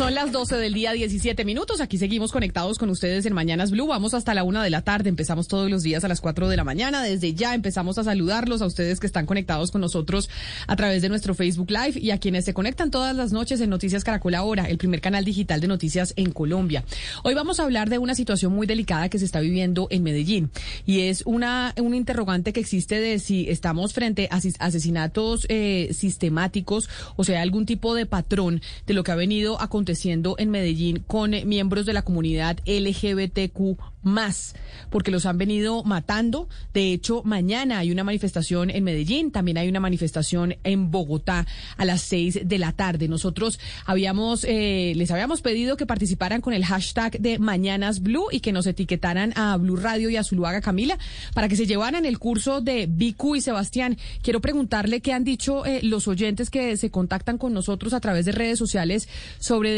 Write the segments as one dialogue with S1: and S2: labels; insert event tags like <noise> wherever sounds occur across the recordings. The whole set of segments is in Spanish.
S1: Son las 12 del día, 17 minutos. Aquí seguimos conectados con ustedes en Mañanas Blue. Vamos hasta la una de la tarde. Empezamos todos los días a las 4 de la mañana. Desde ya empezamos a saludarlos a ustedes que están conectados con nosotros a través de nuestro Facebook Live y a quienes se conectan todas las noches en Noticias Caracol Ahora, el primer canal digital de noticias en Colombia. Hoy vamos a hablar de una situación muy delicada que se está viviendo en Medellín y es una un interrogante que existe de si estamos frente a asesinatos eh, sistemáticos o sea, algún tipo de patrón de lo que ha venido aconteciendo aconteciendo en Medellín con eh, miembros de la comunidad LGBTQ más, porque los han venido matando. De hecho, mañana hay una manifestación en Medellín, también hay una manifestación en Bogotá a las seis de la tarde. Nosotros habíamos, eh, les habíamos pedido que participaran con el hashtag de Mañanas Blue y que nos etiquetaran a Blue Radio y a Zuluaga Camila para que se llevaran el curso de Bicu y Sebastián. Quiero preguntarle qué han dicho eh, los oyentes que se contactan con nosotros a través de redes sociales sobre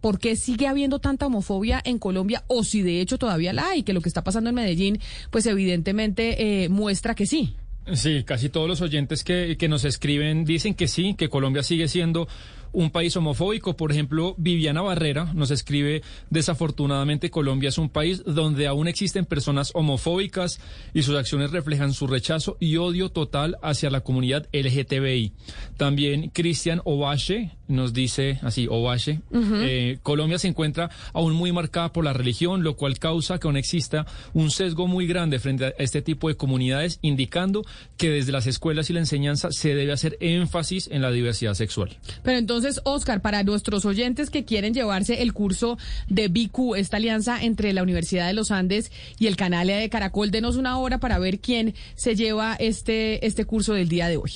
S1: por qué sigue habiendo tanta homofobia en Colombia o si de hecho todavía la y que lo que está pasando en Medellín, pues evidentemente eh, muestra que sí.
S2: Sí, casi todos los oyentes que, que nos escriben dicen que sí, que Colombia sigue siendo un país homofóbico. Por ejemplo, Viviana Barrera nos escribe, desafortunadamente Colombia es un país donde aún existen personas homofóbicas y sus acciones reflejan su rechazo y odio total hacia la comunidad LGTBI. También Cristian Ovache nos dice así, Ovache, eh, Colombia se encuentra aún muy marcada por la religión, lo cual causa que aún exista un sesgo muy grande frente a este tipo de comunidades, indicando que desde las escuelas y la enseñanza se debe hacer énfasis en la diversidad sexual.
S1: Pero entonces, entonces, Oscar, para nuestros oyentes que quieren llevarse el curso de BQ, esta alianza entre la Universidad de los Andes y el canal de Caracol, denos una hora para ver quién se lleva este, este curso del día de hoy.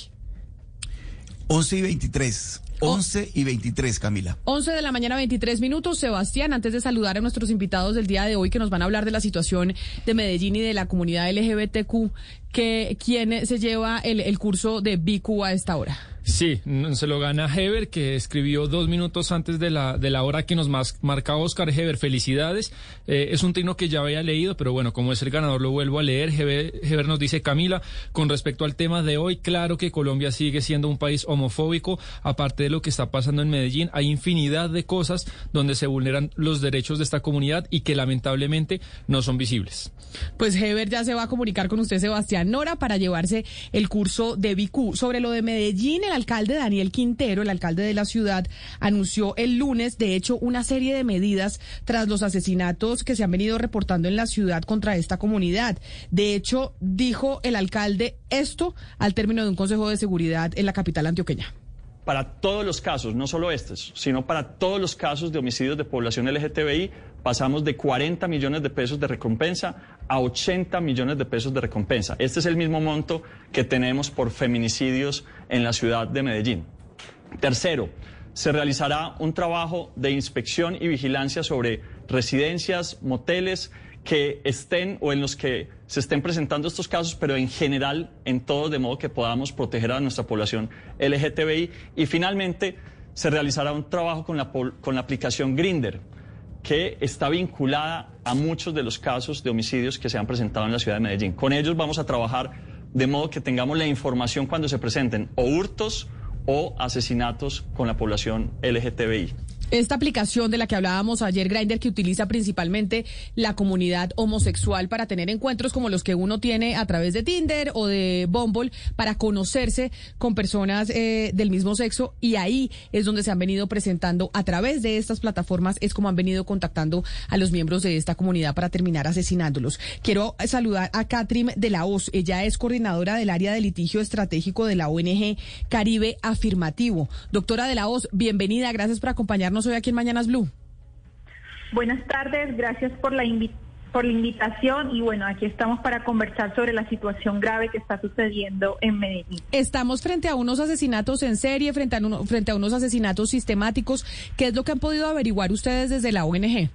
S3: 11 y 23. 11 y 23, Camila.
S1: 11 de la mañana, 23 minutos. Sebastián, antes de saludar a nuestros invitados del día de hoy que nos van a hablar de la situación de Medellín y de la comunidad LGBTQ, que, ¿quién se lleva el, el curso de BQ a esta hora?
S2: Sí, se lo gana Heber, que escribió dos minutos antes de la, de la hora que nos marca Oscar. Heber, felicidades. Eh, es un trino que ya había leído, pero bueno, como es el ganador, lo vuelvo a leer. Heber, nos dice, Camila, con respecto al tema de hoy, claro que Colombia sigue siendo un país homofóbico. Aparte de lo que está pasando en Medellín, hay infinidad de cosas donde se vulneran los derechos de esta comunidad y que lamentablemente no son visibles.
S1: Pues Heber ya se va a comunicar con usted, Sebastián Nora, para llevarse el curso de BQ. Sobre lo de Medellín, el alcalde Daniel Quintero, el alcalde de la ciudad, anunció el lunes, de hecho, una serie de medidas tras los asesinatos que se han venido reportando en la ciudad contra esta comunidad. De hecho, dijo el alcalde esto al término de un consejo de seguridad en la capital antioqueña
S4: para todos los casos, no solo estos, sino para todos los casos de homicidios de población LGTBI, pasamos de 40 millones de pesos de recompensa a 80 millones de pesos de recompensa. Este es el mismo monto que tenemos por feminicidios en la ciudad de Medellín. Tercero, se realizará un trabajo de inspección y vigilancia sobre residencias, moteles que estén o en los que se estén presentando estos casos, pero en general en todos, de modo que podamos proteger a nuestra población LGTBI. Y finalmente, se realizará un trabajo con la, con la aplicación Grinder que está vinculada a muchos de los casos de homicidios que se han presentado en la ciudad de Medellín. Con ellos vamos a trabajar de modo que tengamos la información cuando se presenten o hurtos o asesinatos con la población LGTBI.
S1: Esta aplicación de la que hablábamos ayer, Grindr, que utiliza principalmente la comunidad homosexual para tener encuentros como los que uno tiene a través de Tinder o de Bumble para conocerse con personas eh, del mismo sexo y ahí es donde se han venido presentando a través de estas plataformas, es como han venido contactando a los miembros de esta comunidad para terminar asesinándolos. Quiero saludar a Catrim de la OS, ella es coordinadora del área de litigio estratégico de la ONG Caribe Afirmativo. Doctora de la OS, bienvenida, gracias por acompañarnos hoy aquí en Mañanas Blue.
S5: Buenas tardes, gracias por la por la invitación y bueno, aquí estamos para conversar sobre la situación grave que está sucediendo en Medellín.
S1: Estamos frente a unos asesinatos en serie, frente a, frente a unos asesinatos sistemáticos. ¿Qué es lo que han podido averiguar ustedes desde la ONG?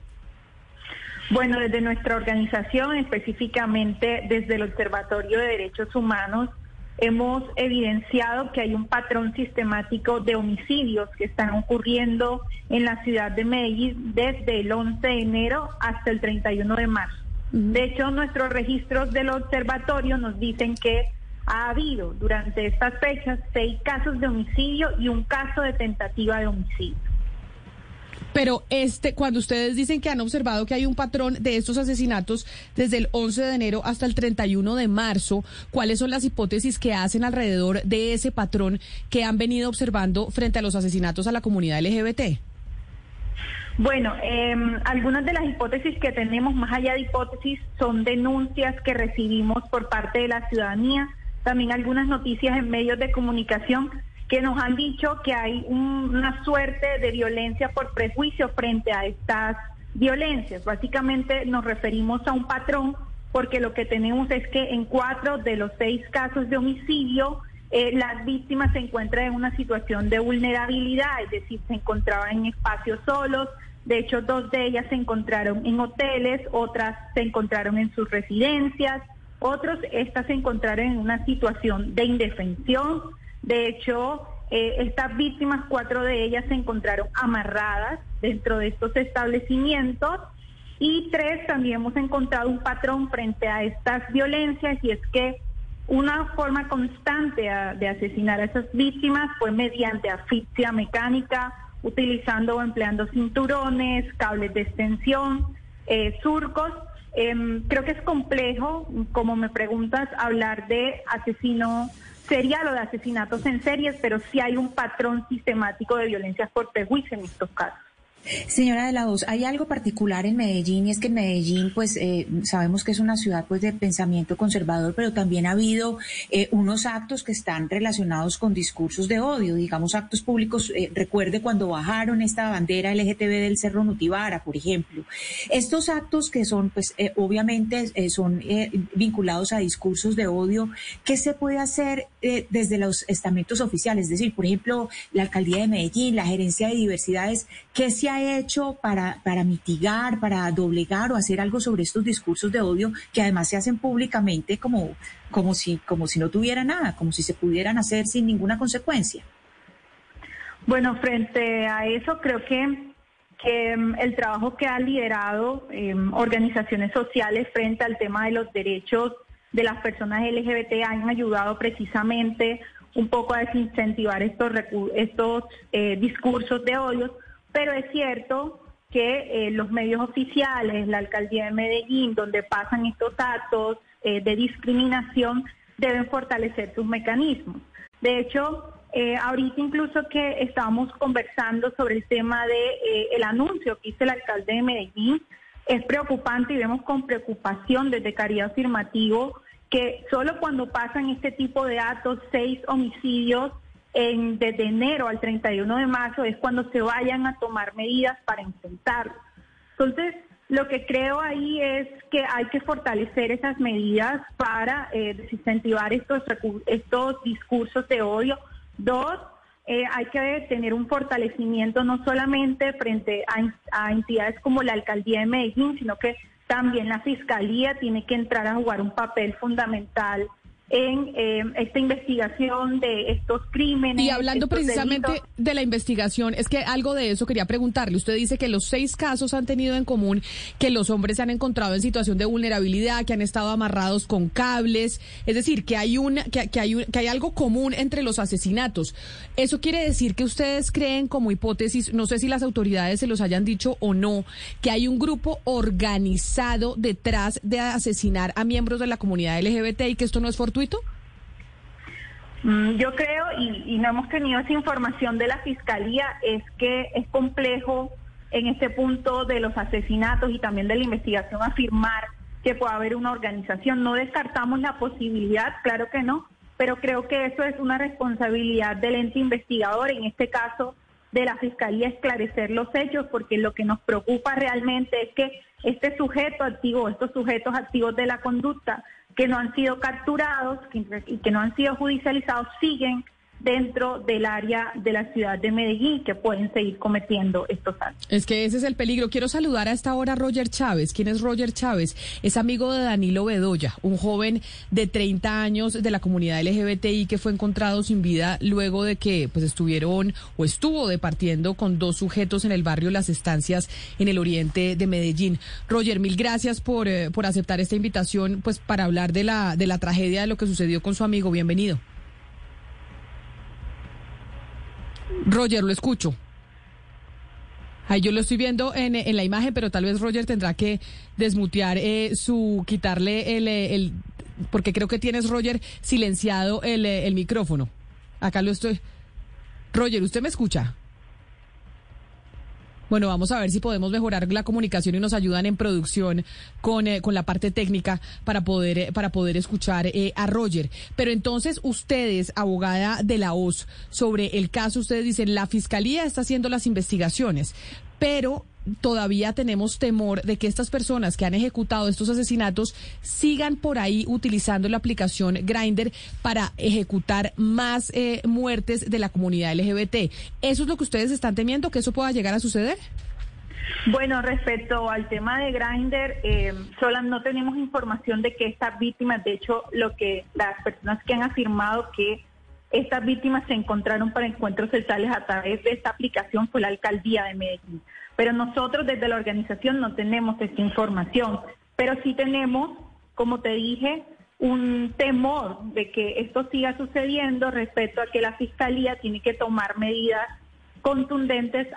S5: Bueno, desde nuestra organización, específicamente desde el Observatorio de Derechos Humanos, hemos evidenciado que hay un patrón sistemático de homicidios que están ocurriendo en la ciudad de Medellín desde el 11 de enero hasta el 31 de marzo. De hecho, nuestros registros del observatorio nos dicen que ha habido durante estas fechas seis casos de homicidio y un caso de tentativa de homicidio.
S1: Pero este, cuando ustedes dicen que han observado que hay un patrón de estos asesinatos desde el 11 de enero hasta el 31 de marzo, ¿cuáles son las hipótesis que hacen alrededor de ese patrón que han venido observando frente a los asesinatos a la comunidad LGBT?
S5: Bueno, em, algunas de las hipótesis que tenemos, más allá de hipótesis, son denuncias que recibimos por parte de la ciudadanía, también algunas noticias en medios de comunicación que nos han dicho que hay una suerte de violencia por prejuicio frente a estas violencias. Básicamente nos referimos a un patrón porque lo que tenemos es que en cuatro de los seis casos de homicidio eh, las víctimas se encuentran en una situación de vulnerabilidad, es decir, se encontraban en espacios solos. De hecho, dos de ellas se encontraron en hoteles, otras se encontraron en sus residencias, otros estas se encontraron en una situación de indefensión. De hecho, eh, estas víctimas, cuatro de ellas se encontraron amarradas dentro de estos establecimientos y tres también hemos encontrado un patrón frente a estas violencias y es que una forma constante de asesinar a esas víctimas fue mediante asfixia mecánica, utilizando o empleando cinturones, cables de extensión, eh, surcos. Em, creo que es complejo, como me preguntas, hablar de asesino serial o de asesinatos en series, pero sí hay un patrón sistemático de violencias por prejuicio en estos casos.
S6: Señora de la Voz, hay algo particular en Medellín y es que en Medellín, pues eh, sabemos que es una ciudad pues de pensamiento conservador, pero también ha habido eh, unos actos que están relacionados con discursos de odio, digamos actos públicos. Eh, recuerde cuando bajaron esta bandera LGTB del Cerro Nutibara, por ejemplo. Estos actos que son, pues obviamente son vinculados a discursos de odio, ¿qué se puede hacer desde los estamentos oficiales? Es decir, por ejemplo, la alcaldía de Medellín, la gerencia de diversidades, ¿qué se ha hecho para, para mitigar, para doblegar o hacer algo sobre estos discursos de odio que además se hacen públicamente como, como, si, como si no tuviera nada, como si se pudieran hacer sin ninguna consecuencia?
S5: Bueno, frente a eso creo que, que mm, el trabajo que ha liderado em, organizaciones sociales frente al tema de los derechos de las personas LGBT han ayudado precisamente un poco a desincentivar estos, estos eh, discursos de odio pero es cierto que eh, los medios oficiales, la alcaldía de Medellín, donde pasan estos actos eh, de discriminación, deben fortalecer sus mecanismos. De hecho, eh, ahorita incluso que estábamos conversando sobre el tema de el anuncio que hizo el alcalde de Medellín, es preocupante y vemos con preocupación desde Caridad Afirmativo que solo cuando pasan este tipo de actos, seis homicidios, en, desde enero al 31 de marzo es cuando se vayan a tomar medidas para enfrentarlo. Entonces, lo que creo ahí es que hay que fortalecer esas medidas para eh, desincentivar estos, estos discursos de odio. Dos, eh, hay que tener un fortalecimiento no solamente frente a, a entidades como la Alcaldía de Medellín, sino que también la Fiscalía tiene que entrar a jugar un papel fundamental en eh, esta investigación de estos crímenes.
S1: Y hablando precisamente de la investigación, es que algo de eso quería preguntarle. Usted dice que los seis casos han tenido en común que los hombres se han encontrado en situación de vulnerabilidad, que han estado amarrados con cables, es decir, que hay una, que, que hay que hay algo común entre los asesinatos. Eso quiere decir que ustedes creen como hipótesis, no sé si las autoridades se los hayan dicho o no, que hay un grupo organizado detrás de asesinar a miembros de la comunidad LGBT y que esto no es fortuito
S5: Mm, yo creo, y, no hemos tenido esa información de la Fiscalía, es que es complejo en este punto de los asesinatos y también de la investigación afirmar que pueda haber una organización. No descartamos la posibilidad, claro que no, pero creo que eso es una responsabilidad del ente investigador, en este caso de la Fiscalía, esclarecer los hechos, porque lo que nos preocupa realmente es que este sujeto activo, estos sujetos activos de la conducta, que no han sido capturados y que no han sido judicializados siguen dentro del área de la ciudad de Medellín que pueden seguir cometiendo estos actos.
S1: Es que ese es el peligro. Quiero saludar a esta hora a Roger Chávez. ¿Quién es Roger Chávez? Es amigo de Danilo Bedoya, un joven de 30 años de la comunidad LGBTI que fue encontrado sin vida luego de que pues estuvieron o estuvo departiendo con dos sujetos en el barrio Las Estancias en el oriente de Medellín. Roger, mil gracias por, eh, por aceptar esta invitación pues para hablar de la de la tragedia de lo que sucedió con su amigo. Bienvenido. Roger, lo escucho. Ahí yo lo estoy viendo en, en, la imagen, pero tal vez Roger tendrá que desmutear eh, su, quitarle el, eh, el, porque creo que tienes, Roger, silenciado el, eh, el micrófono. Acá lo estoy. Roger, ¿usted me escucha? Bueno, vamos a ver si podemos mejorar la comunicación y nos ayudan en producción con, eh, con la parte técnica para poder, eh, para poder escuchar eh, a Roger. Pero entonces ustedes, abogada de la OS, sobre el caso, ustedes dicen, la Fiscalía está haciendo las investigaciones, pero todavía tenemos temor de que estas personas que han ejecutado estos asesinatos sigan por ahí utilizando la aplicación Grinder para ejecutar más eh, muertes de la comunidad LGBT. ¿Eso es lo que ustedes están temiendo, que eso pueda llegar a suceder?
S5: Bueno, respecto al tema de Grindr, eh, no tenemos información de que estas víctimas, de hecho, lo que las personas que han afirmado que estas víctimas se encontraron para encuentros sexuales a través de esta aplicación fue la alcaldía de Medellín. Pero nosotros desde la organización no tenemos esta información, pero sí tenemos, como te dije, un temor de que esto siga sucediendo respecto a que la Fiscalía tiene que tomar medidas contundentes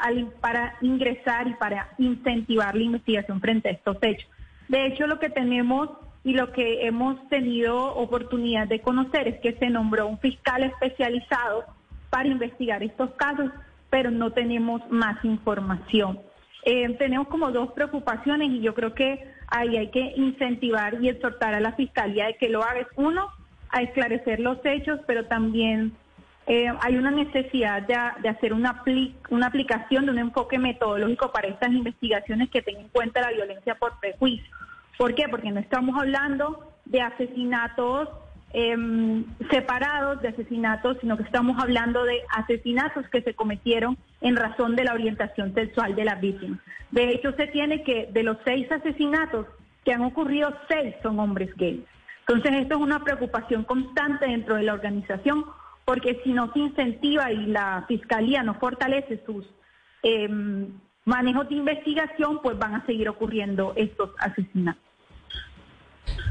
S5: para ingresar y para incentivar la investigación frente a estos hechos. De hecho, lo que tenemos y lo que hemos tenido oportunidad de conocer es que se nombró un fiscal especializado para investigar estos casos, pero no tenemos más información. Eh, tenemos como dos preocupaciones y yo creo que ahí hay que incentivar y exhortar a la Fiscalía de que lo haga. Uno, a esclarecer los hechos, pero también eh, hay una necesidad de, hacer una, una aplicación de un enfoque metodológico para estas investigaciones que tenga en cuenta la violencia por prejuicio. ¿Por qué? Porque no estamos hablando de asesinatos Em, separados de asesinatos, sino que estamos hablando de asesinatos que se cometieron en razón de la orientación sexual de las víctimas. De hecho, se tiene que de los seis asesinatos que han ocurrido, seis son hombres gays. Entonces, esto es una preocupación constante dentro de la organización, porque si no se incentiva y la fiscalía no fortalece sus em, manejos de investigación, pues van a seguir ocurriendo estos asesinatos.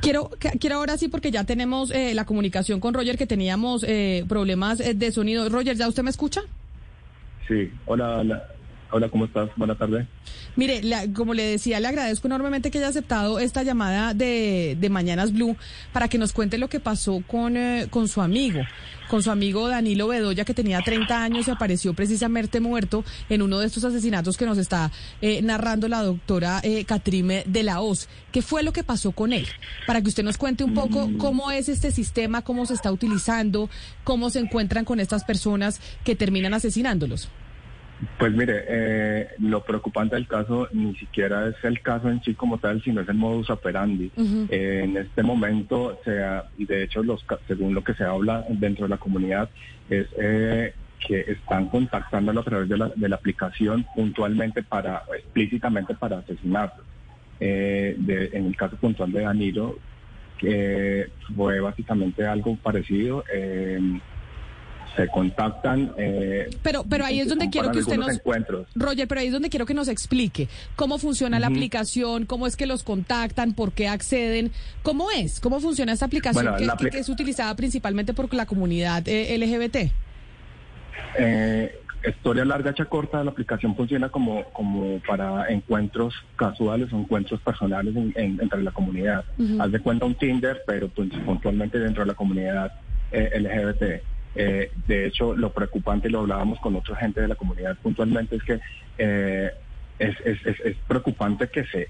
S1: Quiero, quiero ahora sí, porque ya tenemos eh, la comunicación con Roger, que teníamos eh, problemas eh, de sonido. Roger, ¿ya usted me escucha?
S7: Sí, hola, hola. Hola, ¿cómo estás? Buenas tardes.
S1: Mire, como le decía, le agradezco enormemente que haya aceptado esta llamada de, de Mañanas Blue para que nos cuente lo que pasó con, eh, con su amigo, con su amigo Danilo Bedoya, que tenía 30 años y apareció precisamente muerto en uno de estos asesinatos que nos está eh, narrando la doctora eh, Catrime de la Hoz. ¿Qué fue lo que pasó con él? Para que usted nos cuente un poco mm. cómo es este sistema, cómo se está utilizando, cómo se encuentran con estas personas que terminan asesinándolos.
S7: Pues mire, eh, lo preocupante del caso ni siquiera es el caso en sí como tal, sino es el modus operandi. Eh, en este momento, sea, y de hecho, los, según lo que se habla dentro de la comunidad, es eh, que están contactándolo a través de la, de la aplicación puntualmente para, explícitamente para asesinarlo. De, en el caso puntual de Danilo, que fue básicamente algo parecido se contactan.
S1: Eh, pero, pero ahí es donde quiero que usted nos. Encuentros. Roger, pero ahí es donde quiero que nos explique cómo funciona la aplicación, cómo es que los contactan, por qué acceden, cómo es, cómo funciona esta aplicación que, es utilizada principalmente por la comunidad eh, LGBT.
S7: Eh, historia larga, hecha corta, la aplicación funciona como, como para encuentros casuales o encuentros personales entre la comunidad. Haz de cuenta un Tinder, pero pues, puntualmente dentro de la comunidad LGBT. Eh, de hecho, lo preocupante, lo hablábamos con otra gente de la comunidad puntualmente, es que eh, es, es, preocupante que se,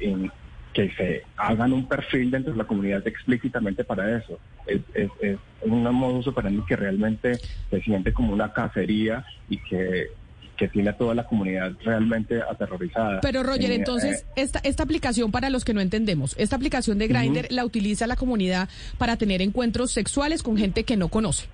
S7: que se hagan un perfil dentro de la comunidad explícitamente para eso. Es, es, es un modo operandi que realmente se siente como una cacería y que que tiene a toda la comunidad realmente aterrorizada.
S1: Pero Roger, eh, entonces, esta, esta aplicación para los que no entendemos, esta aplicación de Grindr la utiliza la comunidad para tener encuentros sexuales con gente que no conoce.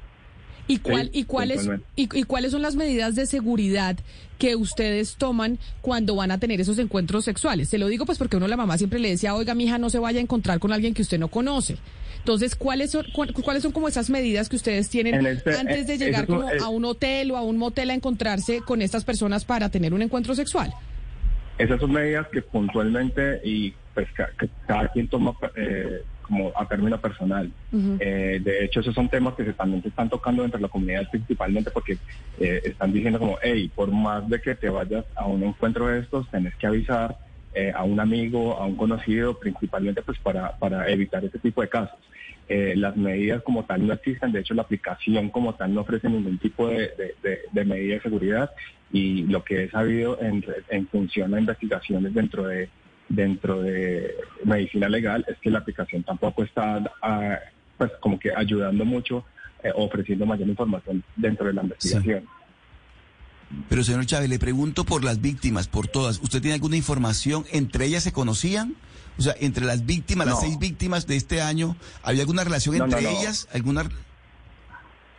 S1: ¿Y, cuál, y, cuáles, y, cuáles son las medidas de seguridad que ustedes toman cuando van a tener esos encuentros sexuales? Se lo digo pues porque uno la mamá siempre le decía, oiga, mi hija no se vaya a encontrar con alguien que usted no conoce. Entonces, ¿cuáles son, cuáles son como esas medidas que ustedes tienen este, antes de eh, llegar como a un hotel o a un motel a encontrarse con estas personas para tener un encuentro sexual?
S7: Esas son medidas que puntualmente y pues cada quien toma eh, como a término personal. Eh, de hecho, esos son temas que se, también se están tocando dentro de la comunidad principalmente porque eh, están diciendo como, hey, por más de que te vayas a un encuentro de estos, tenés que avisar a un amigo, a un conocido, principalmente pues para, para evitar ese tipo de casos. las medidas como tal no existen, de hecho la aplicación como tal no ofrece ningún tipo de, de, de, medida de seguridad y lo que he sabido en, en función a investigaciones dentro de dentro de medicina legal es que la aplicación tampoco está ah, pues como que ayudando mucho, eh, ofreciendo mayor información dentro de la investigación.
S3: Pero señor Chávez, le pregunto por las víctimas, por todas. ¿Usted tiene alguna información? ¿Entre ellas se conocían? O sea, entre las víctimas, las seis víctimas de este año, ¿había alguna relación entre ellas? ¿Alguna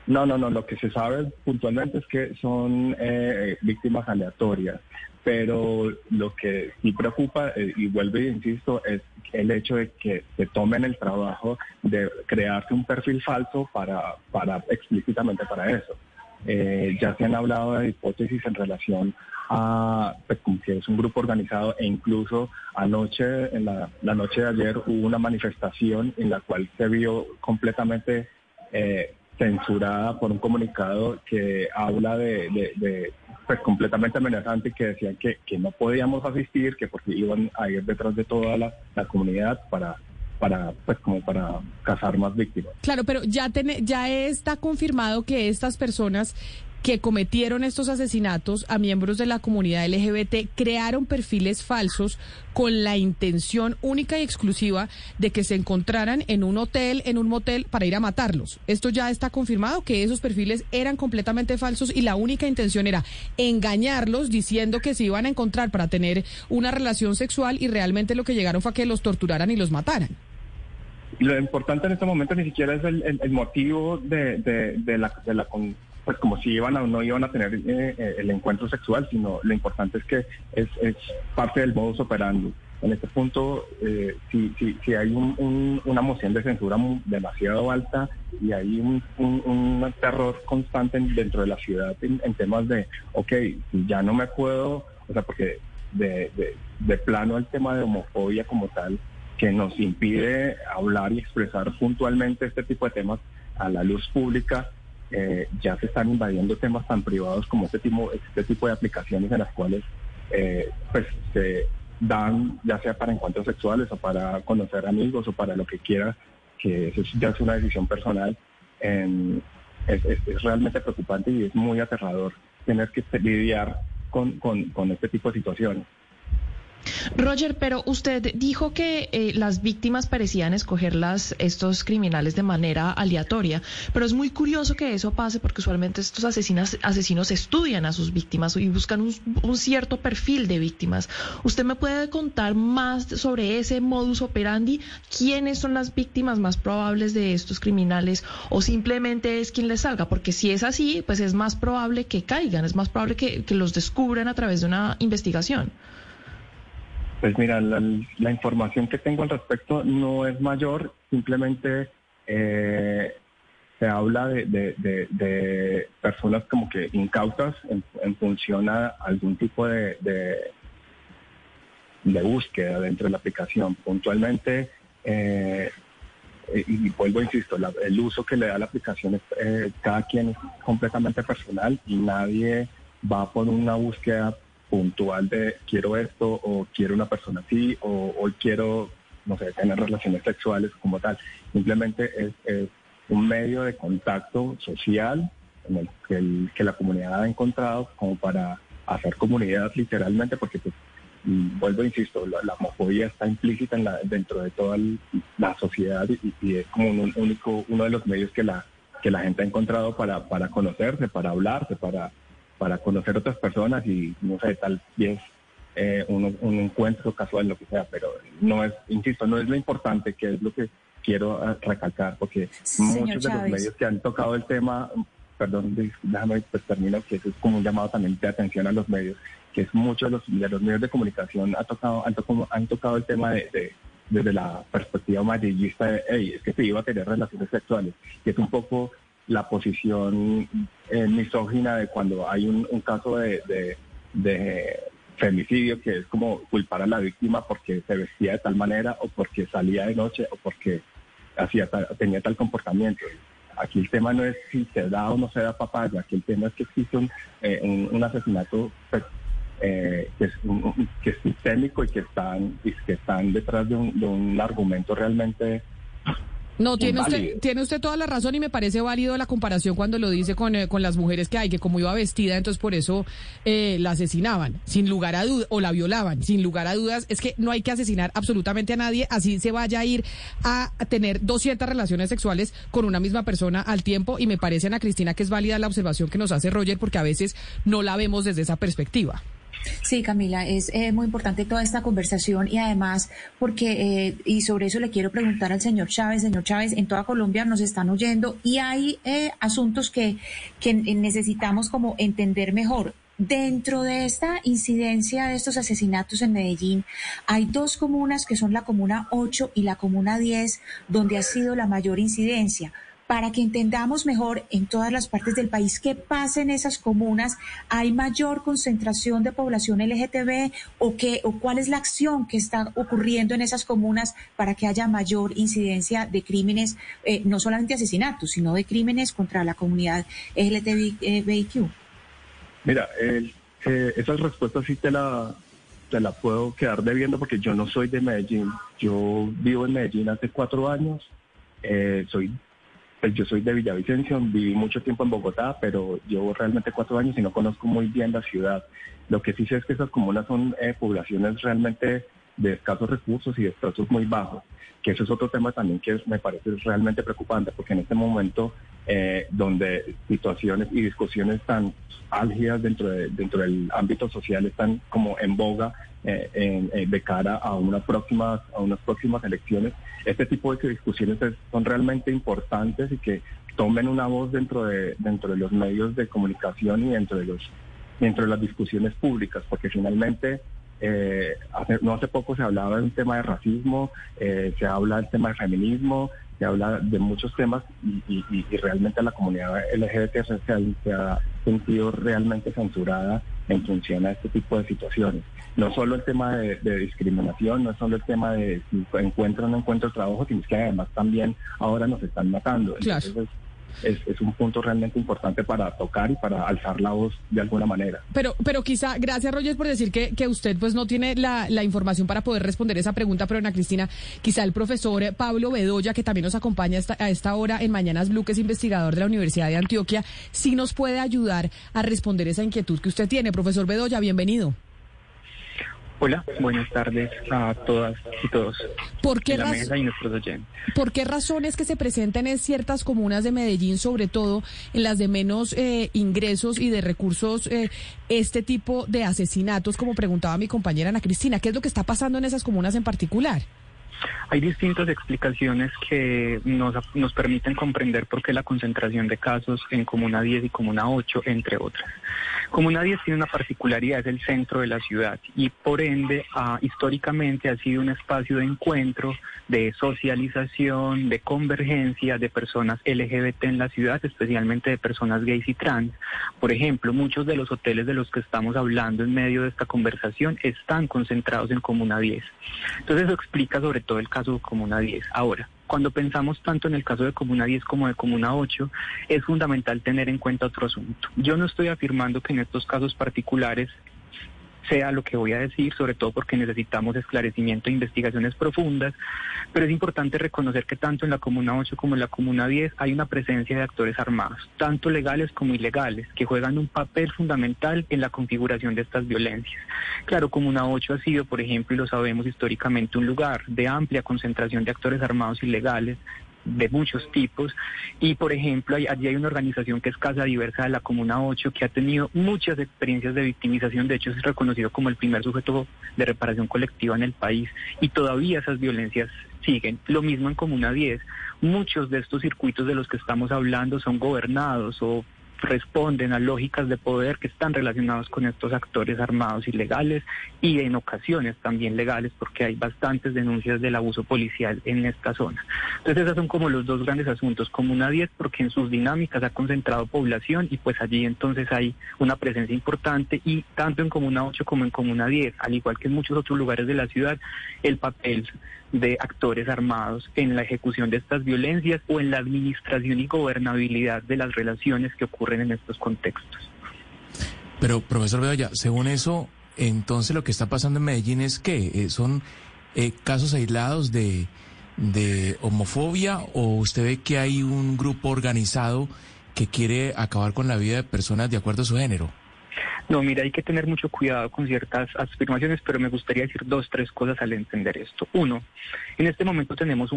S7: no, no, no. Lo que se sabe puntualmente es que son eh, víctimas aleatorias pero lo que sí preocupa, eh, y vuelvo y insisto, es el hecho de que se tomen el trabajo de crearse un perfil falso para, para explícitamente para eso. Eh, ya se han hablado de hipótesis en relación a pues, que es un grupo organizado e incluso anoche, en la, noche de ayer, hubo una manifestación en la cual se vio completamente eh, censurada por un comunicado que habla de pues completamente amenazante que decían que, que no podíamos asistir, que porque iban a ir detrás de toda la, comunidad para para pues como para cazar más víctimas.
S1: Claro, pero ya ya está confirmado que estas personas que cometieron estos asesinatos a miembros de la comunidad LGBT crearon perfiles falsos con la intención única y exclusiva de que se encontraran en un hotel, en un motel, para ir a matarlos. Esto ya está confirmado que esos perfiles eran completamente falsos y la única intención era engañarlos diciendo que se iban a encontrar para tener una relación sexual y realmente lo que llegaron fue a que los torturaran y los mataran.
S7: Lo importante en este momento ni siquiera es el, motivo de, la pues como si iban o no iban a tener eh, eh, el encuentro sexual, sino lo importante es que es, parte del modus operandi. En este punto, eh, si, si, si, hay una moción de censura demasiado alta y hay un, terror constante dentro de la ciudad en, temas de, ok, ya no me puedo, o sea, porque de, de plano el tema de homofobia como tal, que nos impide hablar y expresar puntualmente este tipo de temas a la luz pública, eh, ya se están invadiendo temas tan privados como este tipo, este tipo de aplicaciones en las cuales eh, pues se dan ya sea para encuentros sexuales o para conocer amigos o para lo que quiera, que eso ya es una decisión personal. es, realmente preocupante y es muy aterrador tener que lidiar con, con este tipo de situaciones.
S8: Roger, pero usted dijo que eh, las víctimas parecían escoger estos criminales de manera aleatoria, pero es muy curioso que eso pase porque usualmente estos asesinos, asesinos estudian a sus víctimas y buscan un, cierto perfil de víctimas. ¿Usted me puede contar más sobre ese modus operandi? ¿Quiénes son las víctimas más probables de estos criminales o simplemente es quien les salga? Porque si es así, pues es más probable que caigan, es más probable que los descubran a través de una investigación.
S7: Pues mira, la, información que tengo al respecto no es mayor, simplemente eh, se habla de, personas como que incautas en, función a algún tipo de, búsqueda dentro de la aplicación. Puntualmente, eh, y vuelvo, insisto, el uso que le da la aplicación, es, eh, cada quien es completamente personal y nadie va por una búsqueda puntual de quiero esto o quiero una persona así o hoy quiero, no sé, tener relaciones sexuales como tal. Simplemente es, un medio de contacto social en el que, el que, la comunidad ha encontrado como para hacer comunidad literalmente porque pues vuelvo insisto la, homofobia está implícita en la, dentro de toda la sociedad y, es como un único uno de los medios que la que la gente ha encontrado para para conocerse para hablarse para para conocer otras personas y, no sé, tal vez eh, un, encuentro casual, lo que sea, pero no es, insisto, no es lo importante, que es lo que quiero eh, recalcar, porque muchos de los medios que han tocado el tema perdón, déjame pues termino, que eso es como un llamado también de atención a los medios, que es muchos de los, de los medios de comunicación ha tocado, han, tocado, han tocado el tema de, desde la perspectiva amarillista de, hey, es que se iba a tener relaciones sexuales, que es un poco la posición eh, misógina de cuando hay un, caso de, femicidio, que es como culpar a la víctima porque se vestía de tal manera o porque salía de noche o porque hacía tenía tal comportamiento. Aquí el tema no es si se da o no se da papaya, aquí el tema es que existe un, eh, un, asesinato pues, eh, que, es, que es sistémico y que están, y que están detrás de un, de un argumento realmente
S1: no, tiene usted, tiene usted toda la razón y me parece válido la comparación cuando lo dice con, eh, con las mujeres que hay, que como iba vestida, entonces por eso eh, la asesinaban, sin lugar a dudas, o la violaban, sin lugar a dudas. Es que no hay que asesinar absolutamente a nadie, así se vaya a ir a tener 200 relaciones sexuales con una misma persona al tiempo y me parece, Ana Cristina, que es válida la observación que nos hace Roger porque a veces no la vemos desde esa perspectiva.
S6: Sí, Camila, es eh, muy importante toda esta conversación y además porque, eh, y sobre eso le quiero preguntar al señor Chávez, señor Chávez, en toda Colombia nos están oyendo y hay eh, asuntos que, que necesitamos como entender mejor. Dentro de esta incidencia de estos asesinatos en Medellín, hay dos comunas que son la comuna 8 y la comuna 10, donde ha sido la mayor incidencia para que entendamos mejor en todas las partes del país qué pasa en esas comunas, hay mayor concentración de población LGTB o qué o cuál es la acción que está ocurriendo en esas comunas para que haya mayor incidencia de crímenes, eh, no solamente asesinatos, sino de crímenes contra la comunidad LGTBIQ.
S7: Mira, eh, sí te la te la puedo quedar debiendo porque yo no soy de Medellín. Yo vivo en Medellín hace cuatro años. Eh, soy pues yo soy de Villavicencio, viví mucho tiempo en Bogotá, pero llevo realmente cuatro años y no conozco muy bien la ciudad. Lo que sí sé es que esas comunas son eh, poblaciones realmente de escasos recursos y de estatus muy bajos, que eso es otro tema también que me parece realmente preocupante, porque en este momento eh, donde situaciones y discusiones tan álgidas dentro, de, dentro del ámbito social están como en boga eh, de cara a, una próximas, a unas próximas elecciones, este tipo de discusiones son realmente importantes y que tomen una voz dentro de, dentro de los medios de comunicación y dentro de, los, dentro de las discusiones públicas, porque finalmente eh, no hace poco se hablaba de un tema de racismo, eh, se habla del tema de feminismo, se habla de muchos temas y, realmente la comunidad LGBT se, ha sentido realmente censurada en función a este tipo de situaciones. No solo el tema de, discriminación, no solo el tema de si encuentro o no encuentro trabajo, sino que además también ahora nos están matando es, un punto realmente importante para tocar y para alzar la voz de alguna manera.
S1: Pero, pero quizá, gracias Rogers por decir que, que usted pues no tiene la, la información para poder responder esa pregunta, pero Ana Cristina, quizá el profesor Pablo Bedoya, que también nos acompaña a esta hora en Mañanas Blue, que es investigador de la Universidad de Antioquia, sí nos puede ayudar a responder esa inquietud que usted tiene. Profesor Bedoya, bienvenido.
S9: Hola, buenas tardes a todas y todos.
S1: ¿Por qué,
S9: ¿Por
S1: qué razones que se presentan en ciertas comunas de Medellín, sobre todo en las de menos eh, ingresos y de recursos, eh, este tipo de asesinatos, como preguntaba mi compañera Ana Cristina? ¿Qué es lo que está pasando en esas comunas en particular?
S9: Hay distintas explicaciones que nos, nos permiten comprender por qué la concentración de casos en Comuna 10 y Comuna 8, entre otras. Comuna 10 tiene una particularidad, es el centro de la ciudad y por ende ah, históricamente ha sido un espacio de encuentro, de socialización, de convergencia de personas LGBT en la ciudad, especialmente de personas gays y trans. Por ejemplo, muchos de los hoteles de los que estamos hablando en medio de esta conversación están concentrados en Comuna 10. Entonces eso explica sobre todo el caso de Comuna 10. Ahora, cuando pensamos tanto en el caso de Comuna 10 como de Comuna 8, es fundamental tener en cuenta otro asunto. Yo no estoy afirmando que en estos casos particulares sea lo que voy a decir, sobre todo porque necesitamos esclarecimiento e investigaciones profundas, pero es importante reconocer que tanto en la Comuna 8 como en la Comuna 10 hay una presencia de actores armados, tanto legales como ilegales, que juegan un papel fundamental en la configuración de estas violencias. Claro, Comuna 8 ha sido, por ejemplo, y lo sabemos históricamente, un lugar de amplia concentración de actores armados ilegales, de muchos tipos. Y, por ejemplo, allí hay una organización que es Casa Diversa de la Comuna 8, que ha tenido muchas experiencias de victimización. De hecho, es reconocido como el primer sujeto de reparación colectiva en el país. Y todavía esas violencias siguen. Lo mismo en Comuna 10. Muchos de estos circuitos de los que estamos hablando son gobernados o responden a lógicas de poder que están relacionadas con estos actores armados ilegales y en ocasiones también legales porque hay bastantes denuncias del abuso policial en esta zona. Entonces esos son como los dos grandes asuntos, Comuna 10 porque en sus dinámicas ha concentrado población y pues allí entonces hay una presencia importante y tanto en Comuna 8 como en Comuna 10, al igual que en muchos otros lugares de la ciudad, el papel de actores armados en la ejecución de estas violencias o en la administración y gobernabilidad de las relaciones que ocurren en estos contextos.
S10: Pero, profesor Bedoya, según eso, entonces lo que está pasando en Medellín es que eh, son eh, casos aislados de, de homofobia o usted ve que hay un grupo organizado que quiere acabar con la vida de personas de acuerdo a su género.
S9: No, mira, hay que tener mucho cuidado con ciertas afirmaciones, pero me gustaría decir dos, tres cosas al entender esto. Uno, en este momento tenemos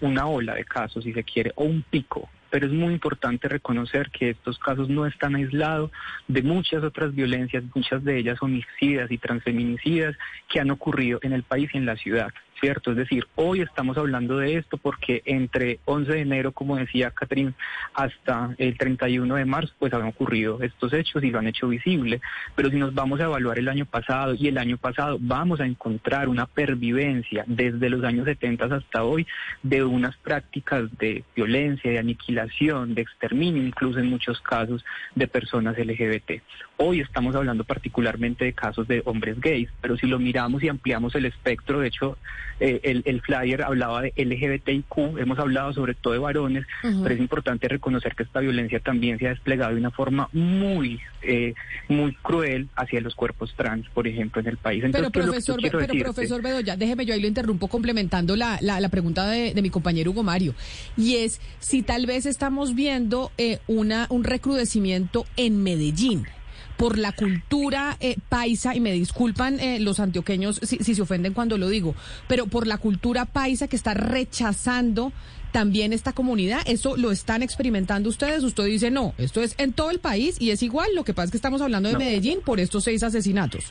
S9: una ola de casos, si se quiere, o un pico pero es muy importante reconocer que estos casos no están aislados de muchas otras violencias, muchas de ellas homicidas y transfeminicidas que han ocurrido en el país y en la ciudad. Es decir, hoy estamos hablando de esto porque entre 11 de enero, como decía Catherine, hasta el 31 de marzo, pues han ocurrido estos hechos y lo han hecho visible. Pero si nos vamos a evaluar el año pasado y el año pasado, vamos a encontrar una pervivencia desde los años 70 hasta hoy de unas prácticas de violencia, de aniquilación, de exterminio, incluso en muchos casos de personas LGBT. Hoy estamos hablando particularmente de casos de hombres gays, pero si lo miramos y ampliamos el espectro, de hecho, eh, el, flyer hablaba de LGBTIQ, hemos hablado sobre todo de varones, pero es importante reconocer que esta violencia también se ha desplegado de una forma muy, eh, muy cruel hacia los cuerpos trans, por ejemplo, en el país.
S1: pero profesor, pero profesor Bedoya, déjeme yo ahí lo interrumpo complementando la, la, pregunta de, mi compañero Hugo Mario, y es si tal vez estamos viendo eh, una, un recrudecimiento en Medellín por la cultura eh, paisa, y me disculpan eh, los antioqueños si, si se ofenden cuando lo digo, pero por la cultura paisa que está rechazando también esta comunidad. ¿Eso lo están experimentando ustedes? Usted dice, no, esto es en todo el país y es igual. Lo que pasa es que estamos hablando de Medellín por estos seis asesinatos.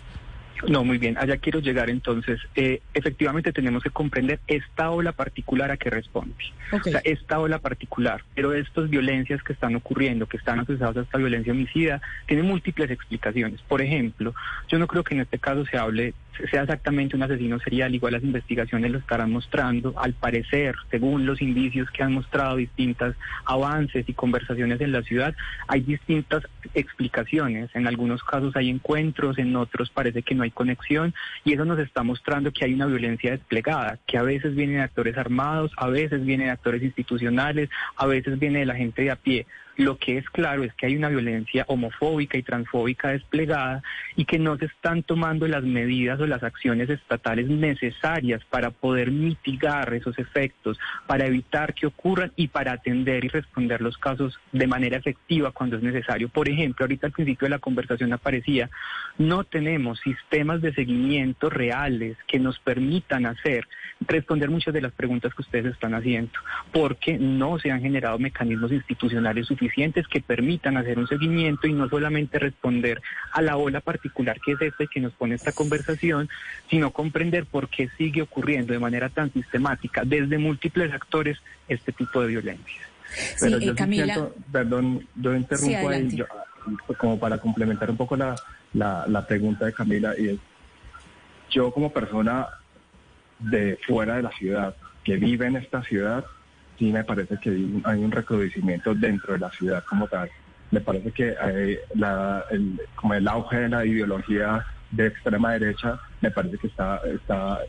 S9: No, muy bien, allá quiero llegar entonces. Eh, efectivamente tenemos que comprender esta ola particular a que responde. O sea, esta ola particular, pero estas violencias que están ocurriendo, que están asociadas a esta violencia homicida, tienen múltiples explicaciones. Por ejemplo, yo no creo que en este caso se hable sea exactamente un asesino serial, igual las investigaciones lo estarán mostrando. Al parecer, según los indicios que han mostrado distintas avances y conversaciones en la ciudad, hay distintas explicaciones. En algunos casos hay encuentros, en otros parece que no hay conexión y eso nos está mostrando que hay una violencia desplegada, que a veces viene de actores armados, a veces viene de actores institucionales, a veces viene de la gente de a pie. Lo que es claro es que hay una violencia homofóbica y transfóbica desplegada y que no se están tomando las medidas o las acciones estatales necesarias para poder mitigar esos efectos, para evitar que ocurran y para atender y responder los casos de manera efectiva cuando es necesario. Por ejemplo, ahorita al principio de la conversación aparecía, no tenemos sistemas de seguimiento reales que nos permitan hacer, responder muchas de las preguntas que ustedes están haciendo, porque no se han generado mecanismos institucionales suficientes que permitan hacer un seguimiento y no solamente responder a la ola particular que es esta y que nos pone esta conversación, sino comprender por qué sigue ocurriendo de manera tan sistemática desde múltiples actores este tipo de violencia.
S6: Pero yo Camila.
S7: perdón, yo interrumpo ahí, como para complementar un poco la, la, la pregunta de Camila, y es, yo como persona de fuera de la ciudad, que vive en esta ciudad, sí me parece que hay un recrudecimiento dentro de la ciudad como tal. Me parece que hay la, el, como el auge de la ideología de extrema derecha, me parece que está, está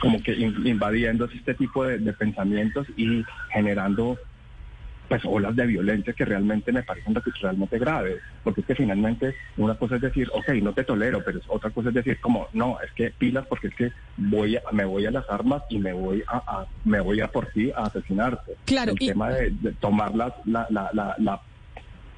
S7: como que invadiendo este tipo de pensamientos y generando pues olas de violencia que realmente me parecen realmente graves, porque es que finalmente una cosa es decir, ok, no te tolero, pero otra cosa es decir como, no, es que pilas porque es que voy a, me voy a las armas y me voy a, me voy a por ti a asesinarte.
S1: Claro.
S7: El tema de, tomar la, la, la, la,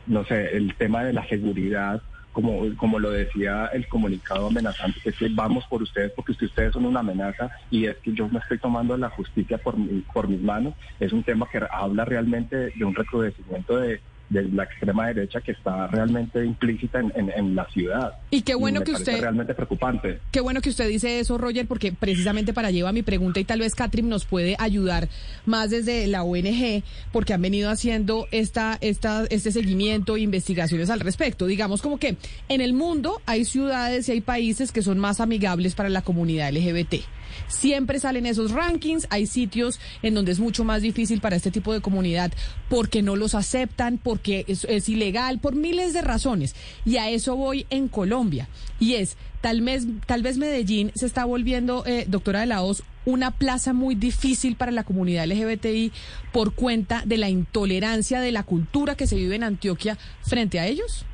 S7: no sé, el tema de la seguridad como, como lo decía el comunicado amenazante, es que vamos por ustedes porque ustedes son una amenaza y es que yo me estoy tomando la justicia por, por mis manos, es un tema que habla realmente de un recrudecimiento de, de la extrema derecha que está realmente implícita en, la ciudad.
S1: Y qué bueno que usted
S7: realmente preocupante.
S1: Qué bueno que usted dice eso, Roger, porque precisamente para llevar mi pregunta y tal vez Catrim nos puede ayudar más desde la ONG, porque han venido haciendo esta, esta, este seguimiento e investigaciones al respecto. Digamos como que en el mundo hay ciudades y hay países que son más amigables para la comunidad LGBT. Siempre salen esos rankings, hay sitios en donde es mucho más difícil para este tipo de comunidad porque no los aceptan, porque es, ilegal, por miles de razones. Y a eso voy en Colombia. Y es, tal vez, tal vez Medellín se está volviendo, eh, doctora de la Hoz, una plaza muy difícil para la comunidad LGBTI por cuenta de la intolerancia de la cultura que se vive en Antioquia frente a ellos?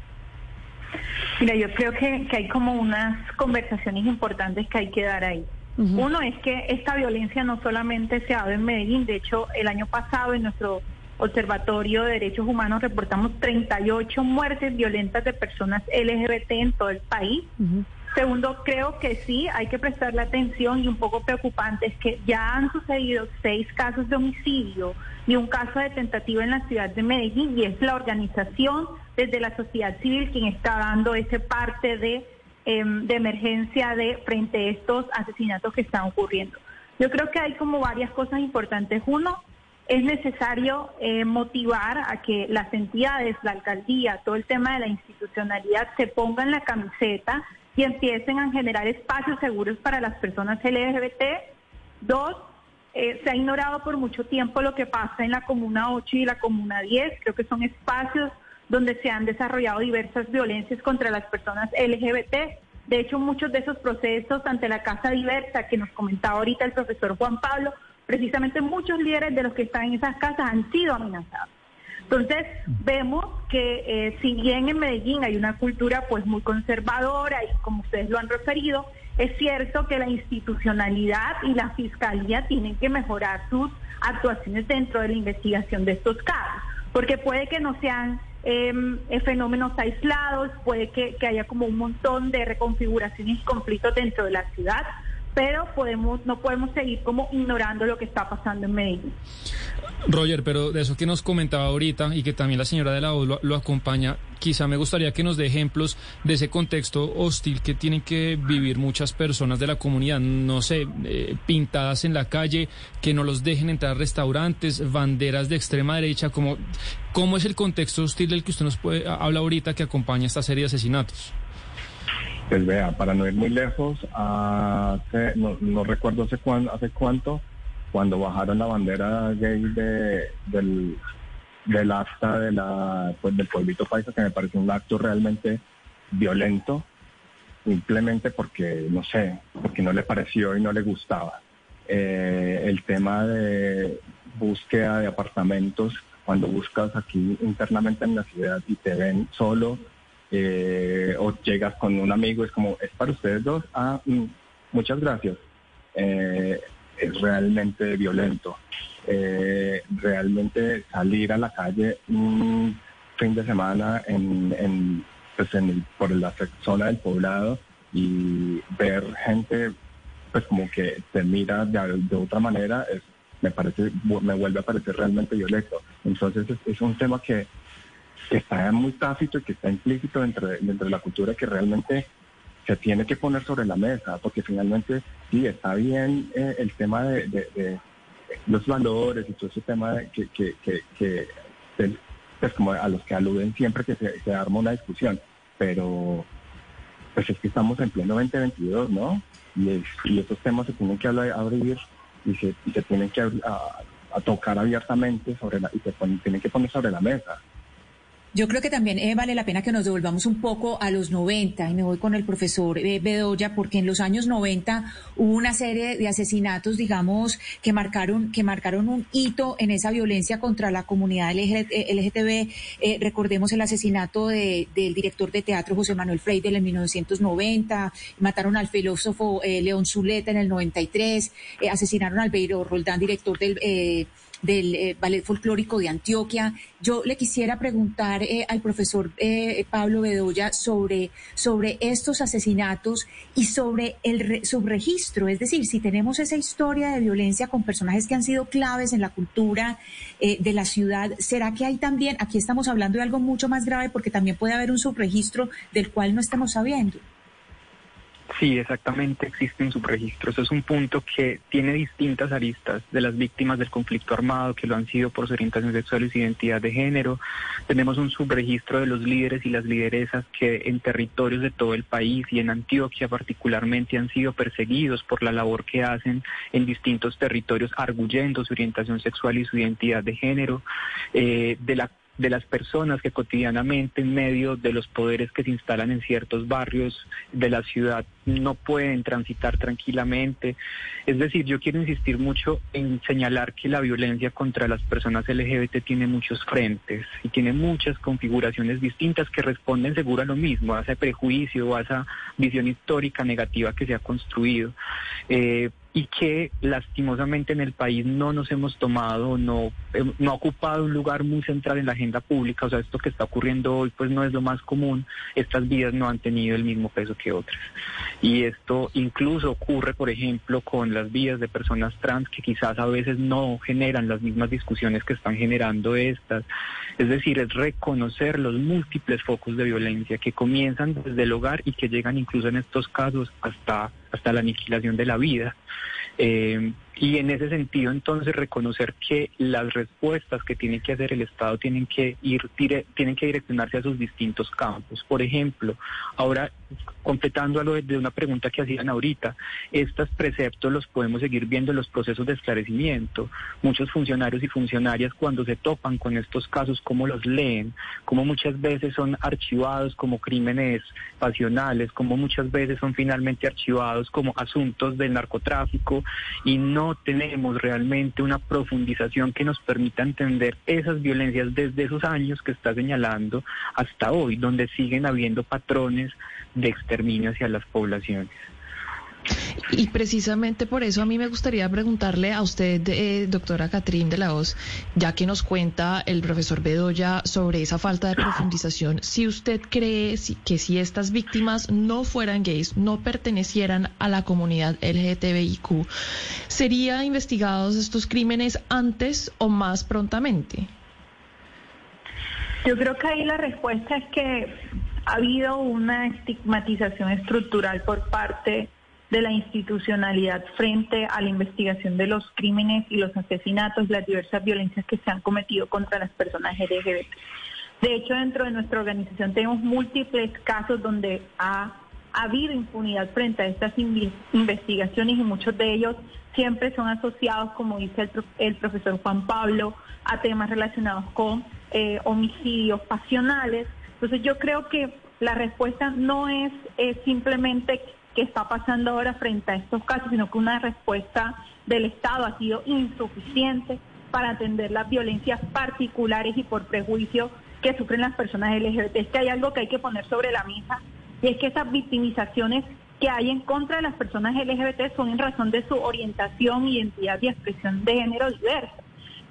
S5: Mira, yo creo que, que hay como unas conversaciones importantes que hay que dar ahí. Uno es que esta violencia no solamente se ha dado en Medellín, de hecho el año pasado en nuestro Observatorio de Derechos Humanos reportamos 38 muertes violentas de personas LGBT en todo el país. Segundo, creo que sí, hay que prestarle atención y un poco preocupante es que ya han sucedido seis casos de homicidio y un caso de tentativa en la ciudad de Medellín y es la organización desde la sociedad civil quien está dando ese parte de Em, de emergencia de frente a estos asesinatos que están ocurriendo. Yo creo que hay como varias cosas importantes. Uno, es necesario eh, motivar a que las entidades, la alcaldía, todo el tema de la institucionalidad se pongan la camiseta y empiecen a generar espacios seguros para las personas LGBT. Dos, eh, se ha ignorado por mucho tiempo lo que pasa en la Comuna 8 y la Comuna 10. Creo que son espacios donde se han desarrollado diversas violencias contra las personas LGBT. De hecho, muchos de esos procesos ante la Casa Diversa que nos comentaba ahorita el profesor Juan Pablo, precisamente muchos líderes de los que están en esas casas han sido amenazados. Entonces, vemos que eh, si bien en Medellín hay una cultura pues muy conservadora y como ustedes lo han referido, es cierto que la institucionalidad y la fiscalía tienen que mejorar sus actuaciones dentro de la investigación de estos casos, porque puede que no sean eh, fenómenos aislados, puede que, haya como un montón de reconfiguraciones y conflictos dentro de la ciudad, pero podemos no podemos seguir como ignorando lo que está pasando en Medellín.
S2: Roger, pero de eso que nos comentaba ahorita y que también la señora de la voz lo, acompaña, quizá me gustaría que nos dé ejemplos de ese contexto hostil que tienen que vivir muchas personas de la comunidad, no sé, eh, pintadas en la calle, que no los dejen entrar a restaurantes, banderas de extrema derecha, como ¿cómo es el contexto hostil del que usted nos puede habla ahorita que acompaña esta serie de asesinatos?
S7: Pues vea, para no ir muy lejos, hace, no, recuerdo hace, hace cuánto, cuando bajaron la bandera gay de, del, del acta de la, pues, del pueblito paisa, que me pareció un acto realmente violento, simplemente porque, no sé, porque no le pareció y no le gustaba. Eh, el tema de búsqueda de apartamentos, cuando buscas aquí internamente en la ciudad y te ven solo, eh, o llegas con un amigo, es como, ¿es para ustedes dos? Ah, mm, muchas gracias. Eh, es realmente violento. Eh, realmente salir a la calle un fin de semana en, pues por la zona del poblado y ver gente pues como que te mira de, otra manera es, me parece me vuelve a parecer realmente violento entonces es un tema que que está muy tácito y que está implícito dentro de, de la cultura que realmente se tiene que poner sobre la mesa, porque finalmente sí, está bien eh, el tema de, los valores y todo ese tema que, que, que, pues como a los que aluden siempre que se, arma una discusión, pero pues es que estamos en pleno 2022, ¿no? Y, y estos temas se tienen que abrir y se, se tienen que tocar abiertamente sobre la, y se tienen que poner sobre la mesa.
S6: Yo creo que también eh, vale la pena que nos devolvamos un poco a los 90 y me voy con el profesor eh, Bedoya porque en los años 90 hubo una serie de asesinatos, digamos, que marcaron que marcaron un hito en esa violencia contra la comunidad LGTB. Eh, recordemos el asesinato del director de teatro José Manuel Freire en 1990, mataron al filósofo León Zuleta en el 93, asesinaron al Beiro Roldán, director del del eh, Ballet Folclórico de Antioquia. Yo le quisiera preguntar eh, al profesor eh, Pablo Bedoya sobre, sobre estos asesinatos y sobre el subregistro, es decir, si tenemos esa historia de violencia con personajes que han sido claves en la cultura de la ciudad, ¿será que hay también, aquí estamos hablando de algo mucho más grave porque también puede haber un subregistro del cual no estamos sabiendo?
S9: Sí, exactamente, existe un subregistro. Eso es un punto que tiene distintas aristas de las víctimas del conflicto armado, que lo han sido por su orientación sexual y su identidad de género. Tenemos un subregistro de los líderes y las lideresas que en territorios de todo el país y en Antioquia particularmente han sido perseguidos por la labor que hacen en distintos territorios, arguyendo su orientación sexual y su identidad de género. Eh, de la de las personas que cotidianamente en medio de los poderes que se instalan en ciertos barrios de la ciudad no pueden transitar tranquilamente. Es decir, yo quiero insistir mucho en señalar que la violencia contra las personas LGBT tiene muchos frentes y tiene muchas configuraciones distintas que responden seguro a lo mismo, a ese prejuicio, a esa visión histórica negativa que se ha construido. Eh, y que lastimosamente en el país no nos hemos tomado, no, no ha ocupado un lugar muy central en la agenda pública, o sea, esto que está ocurriendo hoy pues no es lo más común, estas vidas no han tenido el mismo peso que otras. Y esto incluso ocurre, por ejemplo, con las vidas de personas trans que quizás a veces no generan las mismas discusiones que están generando estas. Es decir, es reconocer los múltiples focos de violencia que comienzan desde el hogar y que llegan incluso en estos casos hasta hasta la aniquilación de la vida. Eh, y en ese sentido, entonces, reconocer que las respuestas que tiene que hacer el Estado tienen que ir, tienen que direccionarse a sus distintos campos. Por ejemplo, ahora, completando a lo de una pregunta que hacían ahorita, estos preceptos los podemos seguir viendo en los procesos de esclarecimiento. Muchos funcionarios y funcionarias cuando se topan con estos casos, cómo los leen, cómo muchas veces son archivados como crímenes pasionales, cómo muchas veces son finalmente archivados como asuntos del narcotráfico y no no tenemos realmente una profundización que nos permita entender esas violencias desde esos años que está señalando hasta hoy, donde siguen habiendo patrones de exterminio hacia las poblaciones.
S8: Y precisamente por eso a mí me gustaría preguntarle a usted, eh, doctora Catrín de la Hoz, ya que nos cuenta el profesor Bedoya sobre esa falta de profundización, si usted cree que si estas víctimas no fueran gays, no pertenecieran a la comunidad LGTBIQ, ¿serían investigados estos crímenes antes o más prontamente?
S5: Yo creo que ahí la respuesta es que ha habido una estigmatización estructural por parte de la institucionalidad frente a la investigación de los crímenes y los asesinatos, las diversas violencias que se han cometido contra las personas LGBT. De hecho, dentro de nuestra organización tenemos múltiples casos donde ha, habido impunidad frente a estas investigaciones y muchos de ellos siempre son asociados, como dice el, profesor Juan Pablo, a temas relacionados con eh, homicidios pasionales. Entonces yo creo que la respuesta no es simplemente que está pasando ahora frente a estos casos, sino que una respuesta del Estado ha sido insuficiente para atender las violencias particulares y por prejuicio que sufren las personas LGBT. Es que hay algo que hay que poner sobre la mesa y es que esas victimizaciones que hay en contra de las personas LGBT son en razón de su orientación, identidad y expresión de género diversa.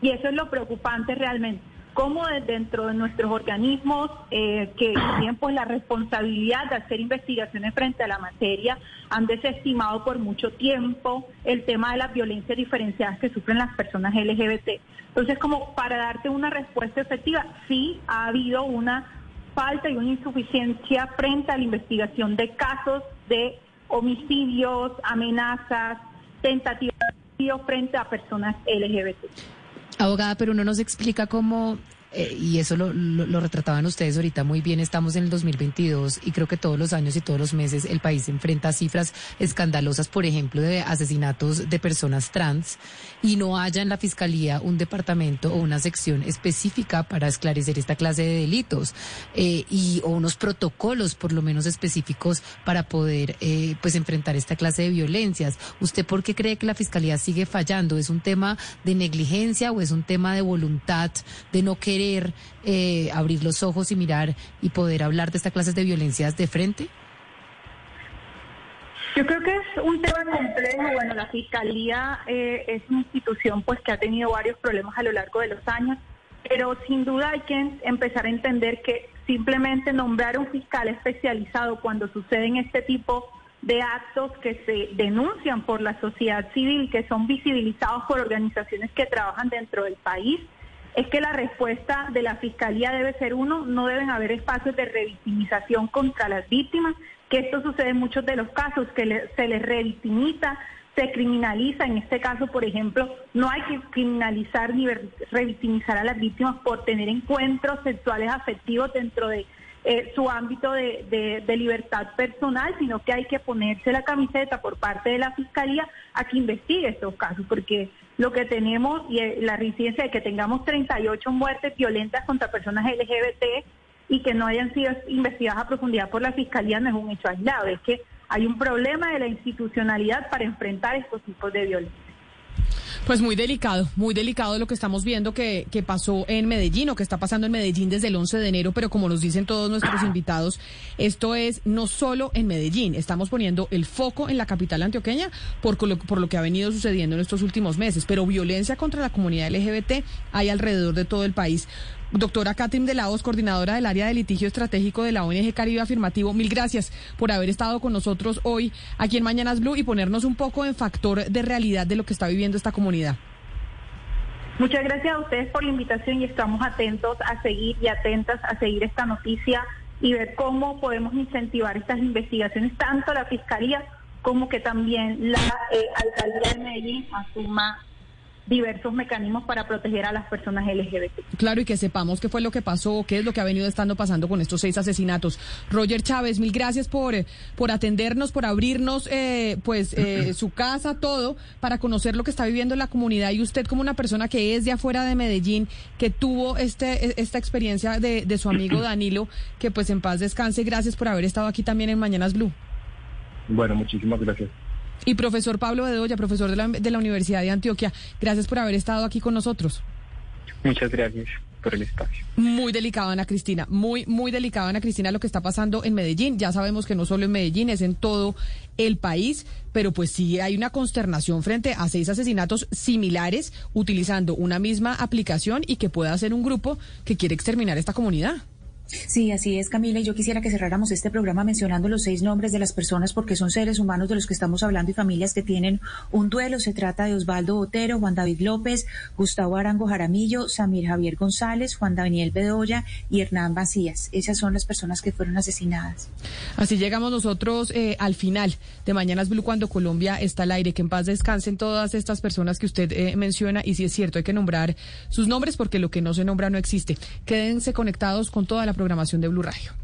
S5: Y eso es lo preocupante realmente cómo dentro de nuestros organismos eh, que <coughs> tienen pues la responsabilidad de hacer investigaciones frente a la materia han desestimado por mucho tiempo el tema de las violencias diferenciadas que sufren las personas LGBT. Entonces, como para darte una respuesta efectiva, sí ha habido una falta y una insuficiencia frente a la investigación de casos de homicidios, amenazas, tentativas frente a personas LGBT.
S1: Abogada, pero uno nos explica cómo eh, y eso lo, lo, retrataban ustedes ahorita muy bien, estamos en el 2022 y creo que todos los años y todos los meses el país enfrenta cifras escandalosas, por ejemplo, de asesinatos de personas trans y no haya en la Fiscalía un departamento o una sección específica para esclarecer esta clase de delitos eh, y o unos protocolos por lo menos específicos para poder eh, pues enfrentar esta clase de violencias. ¿Usted por qué cree que la Fiscalía sigue fallando? ¿Es un tema de negligencia o es un tema de voluntad de no querer eh, abrir los ojos y mirar y poder hablar de estas clases de violencias de frente?
S5: Yo creo que es un tema complejo. Bueno, la Fiscalía eh, es una institución pues que ha tenido varios problemas a lo largo de los años, pero sin duda hay que empezar a entender que simplemente nombrar un fiscal especializado cuando suceden este tipo de actos que se denuncian por la sociedad civil, que son visibilizados por organizaciones que trabajan dentro del país, es que la respuesta de la Fiscalía debe ser uno, no deben haber espacios de revictimización contra las víctimas, que esto sucede en muchos de los casos, que se les revictimiza, se criminaliza. En este caso, por ejemplo, no hay que criminalizar ni revictimizar a las víctimas por tener encuentros sexuales afectivos dentro de eh, su ámbito de, libertad personal, sino que hay que ponerse la camiseta por parte de la Fiscalía a que investigue estos casos, porque lo que tenemos y eh, la residencia de que tengamos 38 muertes violentas contra personas LGBT y que no hayan sido investigadas a profundidad por la Fiscalía no es un hecho aislado, es que hay un problema de la institucionalidad para enfrentar estos tipos de violencia.
S1: Pues muy delicado, muy delicado lo que estamos viendo que, que, pasó en Medellín o que está pasando en Medellín desde el 11 de enero, pero como nos dicen todos nuestros invitados, esto es no solo en Medellín, estamos poniendo el foco en la capital antioqueña por, por lo que ha venido sucediendo en estos últimos meses, pero violencia contra la comunidad LGBT hay alrededor de todo el país. Doctora Katrin de Laos, coordinadora del área de litigio estratégico de la ONG Caribe Afirmativo, mil gracias por haber estado con nosotros hoy aquí en Mañanas Blue y ponernos un poco en factor de realidad de lo que está viviendo esta comunidad.
S5: Muchas gracias a ustedes por la invitación y estamos atentos a seguir y atentas a seguir esta noticia y ver cómo podemos incentivar estas investigaciones, tanto la Fiscalía como que también la eh, Alcaldía de Medellín asuma diversos mecanismos para proteger a las personas LGBT.
S1: Claro, y que sepamos qué fue lo que pasó, qué es lo que ha venido estando pasando con estos seis asesinatos. Roger Chávez, mil gracias por, por atendernos, por abrirnos eh, pues eh, <clears throat> su casa, todo, para conocer lo que está viviendo la comunidad. Y usted como una persona que es de afuera de Medellín, que tuvo este, e, esta experiencia de, de su amigo <clears throat> Danilo, que pues en paz descanse, gracias por haber estado aquí también en Mañanas Blue.
S7: Bueno, muchísimas gracias.
S1: Y profesor Pablo Bedoya, profesor de la, de la Universidad de Antioquia, gracias por haber estado aquí con nosotros.
S9: Muchas gracias por el espacio.
S1: Muy delicado, Ana Cristina, muy, muy delicado, Ana Cristina, lo que está pasando en Medellín. Ya sabemos que no solo en Medellín, es en todo el país, pero pues sí hay una consternación frente a seis asesinatos similares utilizando una misma aplicación y que pueda ser un grupo que quiere exterminar esta comunidad.
S6: Sí, así es, Camila. Y yo quisiera que cerráramos este programa mencionando los seis nombres de las personas porque son seres humanos de los que estamos hablando y familias que tienen un duelo. Se trata de Osvaldo Botero, Juan David López, Gustavo Arango Jaramillo, Samir Javier González, Juan Daniel Bedoya y Hernán Vacías. Esas son las personas que fueron asesinadas.
S1: Así llegamos nosotros eh, al final de Mañanas Blue cuando Colombia está al aire. Que en paz descansen todas estas personas que usted eh, menciona. Y si es cierto, hay que nombrar sus nombres porque lo que no se nombra no existe. Quédense conectados con toda programación de Blue Radio.